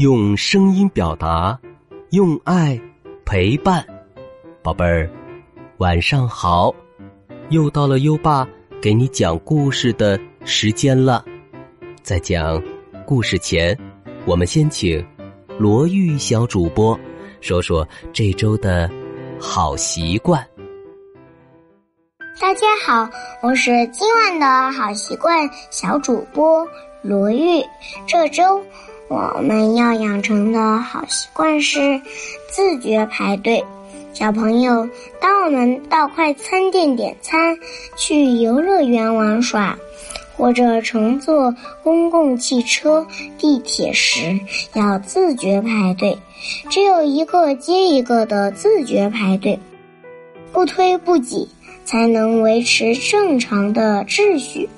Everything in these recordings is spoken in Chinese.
用声音表达，用爱陪伴，宝贝儿，晚上好！又到了优爸给你讲故事的时间了。在讲故事前，我们先请罗玉小主播说说这周的好习惯。大家好，我是今晚的好习惯小主播罗玉。这周。我们要养成的好习惯是自觉排队。小朋友，当我们到快餐店点餐、去游乐园玩耍，或者乘坐公共汽车、地铁时，要自觉排队。只有一个接一个的自觉排队，不推不挤，才能维持正常的秩序。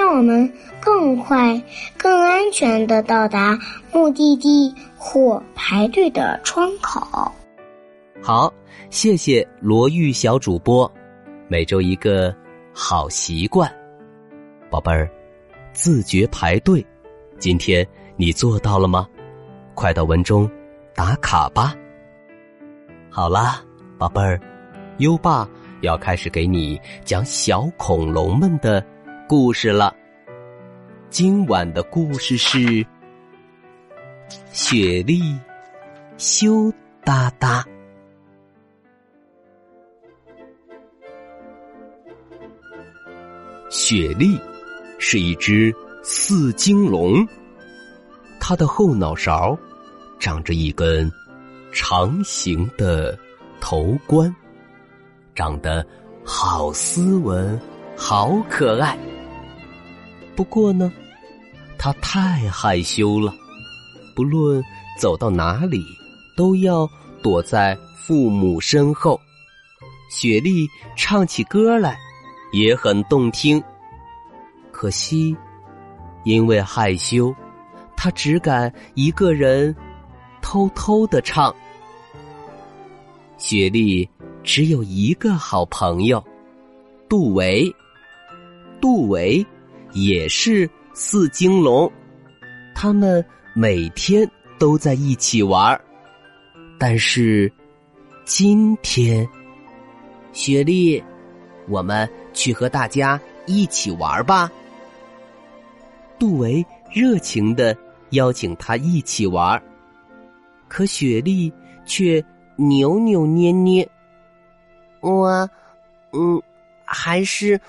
让我们。更快、更安全的到达目的地或排队的窗口。好，谢谢罗玉小主播。每周一个好习惯，宝贝儿，自觉排队。今天你做到了吗？快到文中打卡吧。好啦，宝贝儿，优爸要开始给你讲小恐龙们的故事了。今晚的故事是雪莉羞答答。雪莉是一只四睛龙，它的后脑勺长着一根长形的头冠，长得好斯文，好可爱。不过呢，他太害羞了，不论走到哪里，都要躲在父母身后。雪莉唱起歌来也很动听，可惜因为害羞，他只敢一个人偷偷的唱。雪莉只有一个好朋友，杜维。杜维。也是四金龙，他们每天都在一起玩儿但是今天，雪莉，我们去和大家一起玩吧。杜维热情的邀请他一起玩可雪莉却扭扭捏捏。我，嗯，还是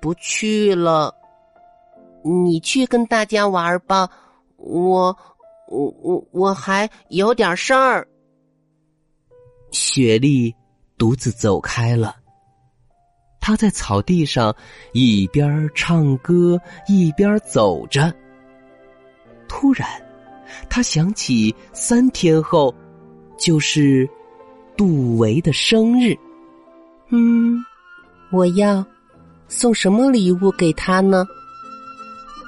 不去了。你去跟大家玩吧，我我我我还有点事儿。雪莉独自走开了。她在草地上一边唱歌一边走着。突然，她想起三天后就是杜维的生日。嗯，我要送什么礼物给他呢？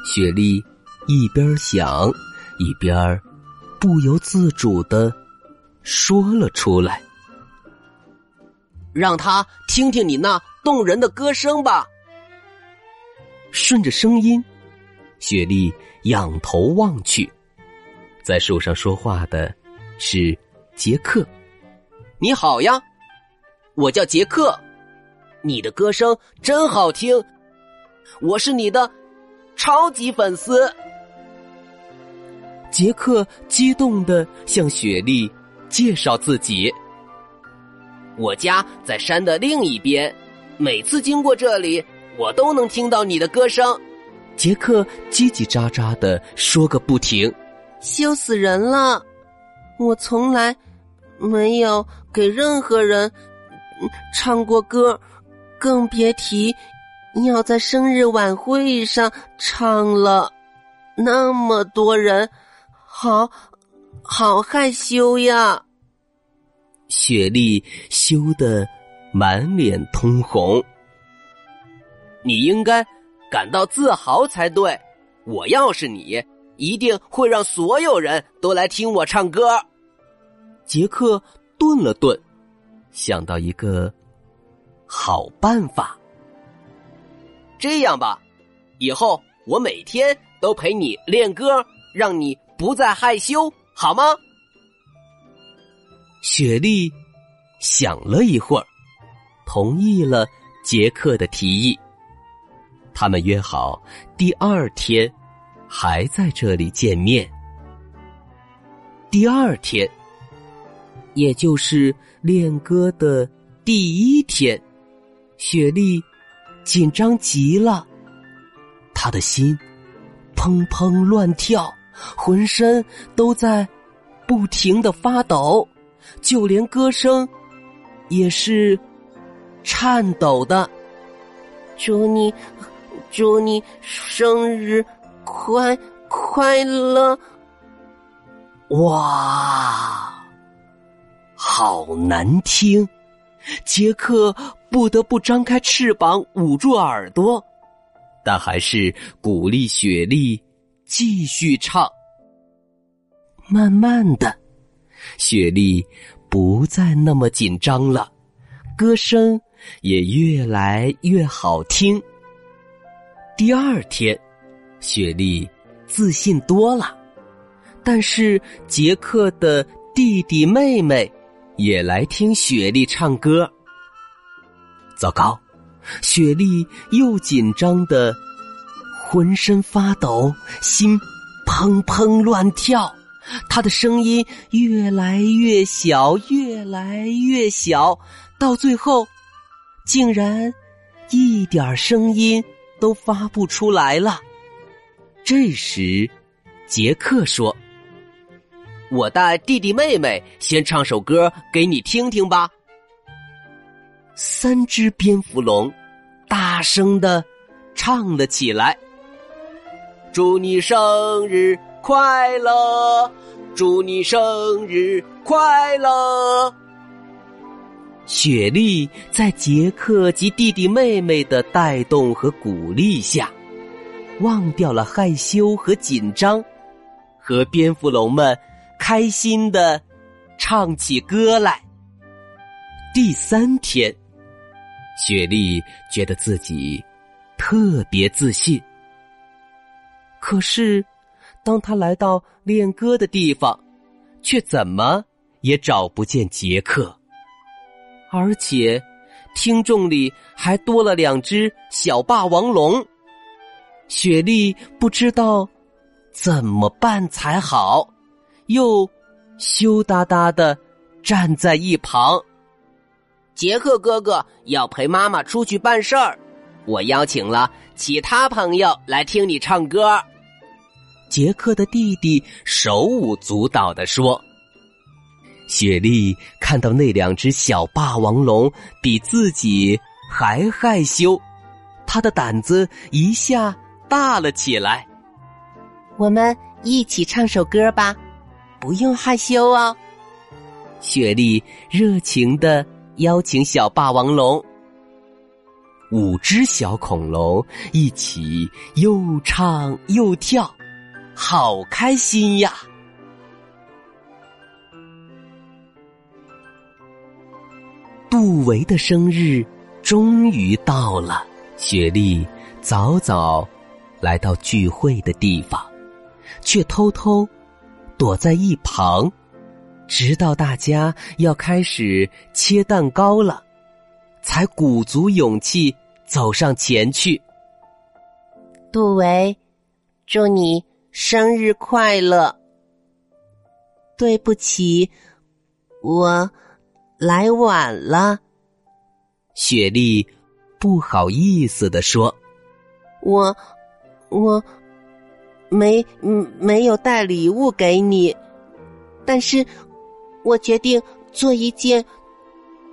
雪莉一边想，一边不由自主的说了出来：“让他听听你那动人的歌声吧。”顺着声音，雪莉仰头望去，在树上说话的是杰克。“你好呀，我叫杰克，你的歌声真好听，我是你的。”超级粉丝，杰克激动的向雪莉介绍自己。我家在山的另一边，每次经过这里，我都能听到你的歌声。杰克叽叽喳喳的说个不停，羞死人了！我从来没有给任何人唱过歌，更别提。要在生日晚会上唱了，那么多人，好，好害羞呀！雪莉羞得满脸通红。你应该感到自豪才对。我要是你，一定会让所有人都来听我唱歌。杰克顿了顿，想到一个好办法。这样吧，以后我每天都陪你练歌，让你不再害羞，好吗？雪莉想了一会儿，同意了杰克的提议。他们约好第二天还在这里见面。第二天，也就是练歌的第一天，雪莉紧张极了，他的心砰砰乱跳，浑身都在不停的发抖。就连歌声也是颤抖的。祝你，祝你生日快快乐！哇，好难听！杰克不得不张开翅膀捂住耳朵，但还是鼓励雪莉继续唱。慢慢的。雪莉不再那么紧张了，歌声也越来越好听。第二天，雪莉自信多了，但是杰克的弟弟妹妹也来听雪莉唱歌。糟糕，雪莉又紧张的浑身发抖，心砰砰乱跳。她的声音越来越小，越来越小，到最后，竟然一点声音都发不出来了。这时，杰克说：“我带弟弟妹妹先唱首歌给你听听吧。”三只蝙蝠龙大声的唱了起来：“祝你生日！”快乐，祝你生日快乐！雪莉在杰克及弟弟妹妹的带动和鼓励下，忘掉了害羞和紧张，和蝙蝠龙们开心的唱起歌来。第三天，雪莉觉得自己特别自信，可是。当他来到练歌的地方，却怎么也找不见杰克，而且听众里还多了两只小霸王龙。雪莉不知道怎么办才好，又羞答答的站在一旁。杰克哥哥要陪妈妈出去办事儿，我邀请了其他朋友来听你唱歌。杰克的弟弟手舞足蹈的说：“雪莉看到那两只小霸王龙比自己还害羞，他的胆子一下大了起来。我们一起唱首歌吧，不用害羞哦。”雪莉热情的邀请小霸王龙。五只小恐龙一起又唱又跳。好开心呀！杜维的生日终于到了，雪莉早早来到聚会的地方，却偷偷躲在一旁，直到大家要开始切蛋糕了，才鼓足勇气走上前去。杜维，祝你。生日快乐！对不起，我来晚了。雪莉不好意思的说：“我我没没有带礼物给你，但是我决定做一件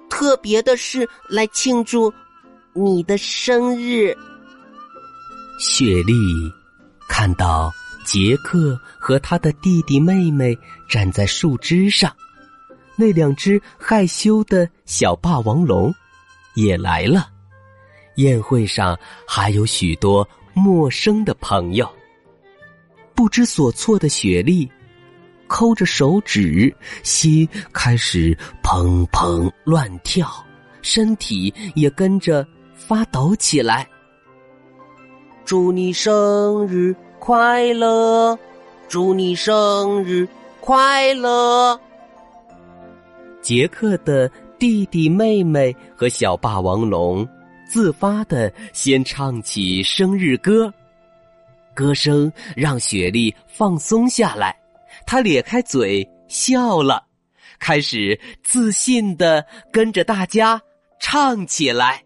特别的事来庆祝你的生日。”雪莉看到。杰克和他的弟弟妹妹站在树枝上，那两只害羞的小霸王龙也来了。宴会上还有许多陌生的朋友。不知所措的雪莉抠着手指，心开始砰砰乱跳，身体也跟着发抖起来。祝你生日！快乐，祝你生日快乐！杰克的弟弟妹妹和小霸王龙自发的先唱起生日歌，歌声让雪莉放松下来，他咧开嘴笑了，开始自信的跟着大家唱起来。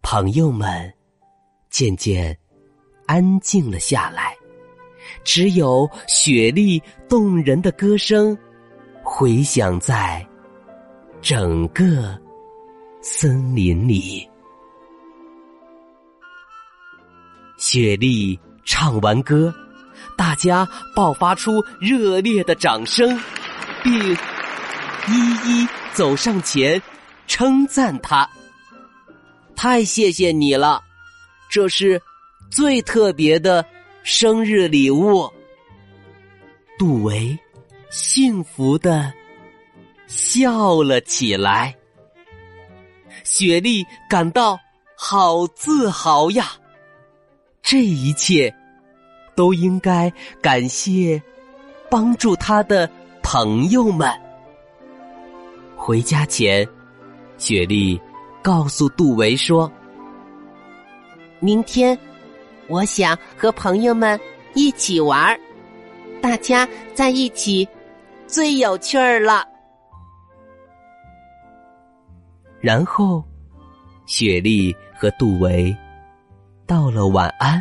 朋友们渐渐安静了下来，只有雪莉动人的歌声回响在整个森林里。雪莉唱完歌，大家爆发出热烈的掌声，并一一走上前称赞他。太谢谢你了，这是最特别的生日礼物。杜维幸福的笑了起来，雪莉感到好自豪呀！这一切都应该感谢帮助他的朋友们。回家前，雪莉。告诉杜维说：“明天，我想和朋友们一起玩大家在一起最有趣儿了。”然后，雪莉和杜维道了晚安，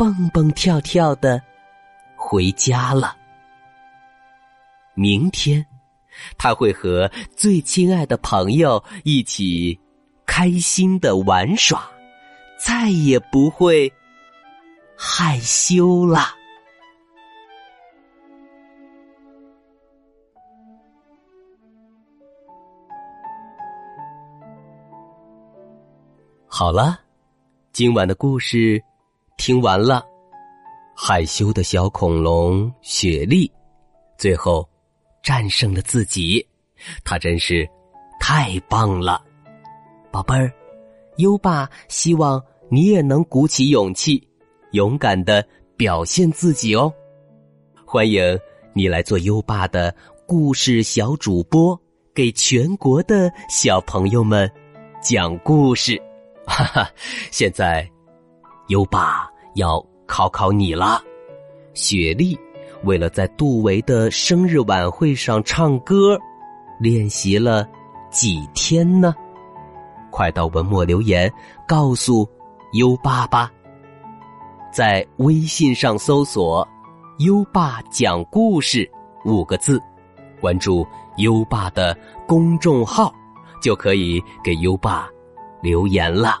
蹦蹦跳跳的回家了。明天，他会和最亲爱的朋友一起。开心的玩耍，再也不会害羞了。好了，今晚的故事听完了。害羞的小恐龙雪莉，最后战胜了自己，她真是太棒了。宝贝儿，优爸希望你也能鼓起勇气，勇敢的表现自己哦。欢迎你来做优爸的故事小主播，给全国的小朋友们讲故事。哈哈，现在优爸要考考你了。雪莉为了在杜维的生日晚会上唱歌，练习了几天呢？快到文末留言，告诉优爸吧。在微信上搜索“优爸讲故事”五个字，关注优爸的公众号，就可以给优爸留言了。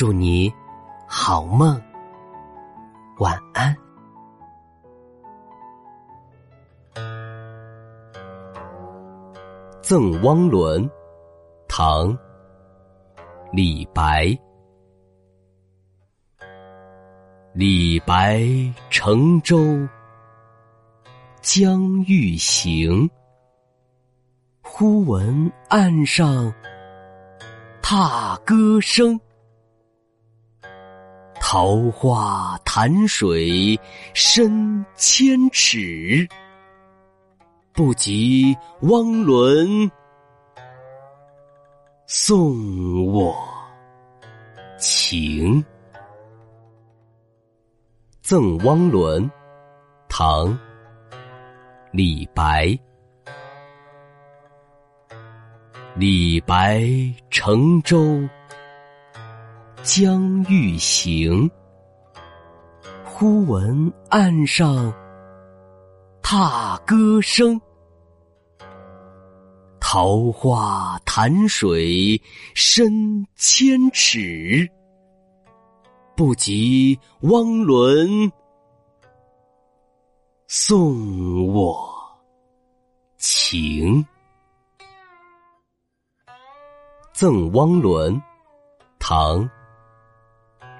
祝你好梦，晚安。《赠汪伦》唐·李白。李白乘舟将欲行，忽闻岸上踏歌声。桃花潭水深千尺。不及汪伦送我情，《赠汪伦》唐·李白。李白乘舟将欲行，忽闻岸上踏歌声。桃花潭水深千尺，不及汪伦送我情。赠汪伦，唐·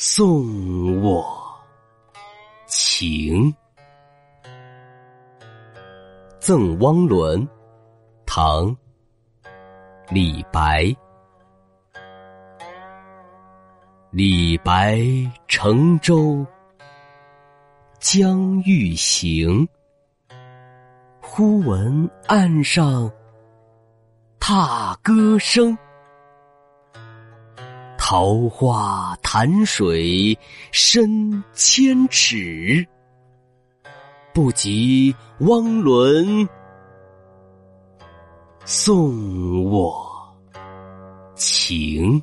送我情。赠汪伦，唐·李白。李白乘舟将欲行，忽闻岸上踏歌声。桃花潭水深千尺。不及汪伦送我情。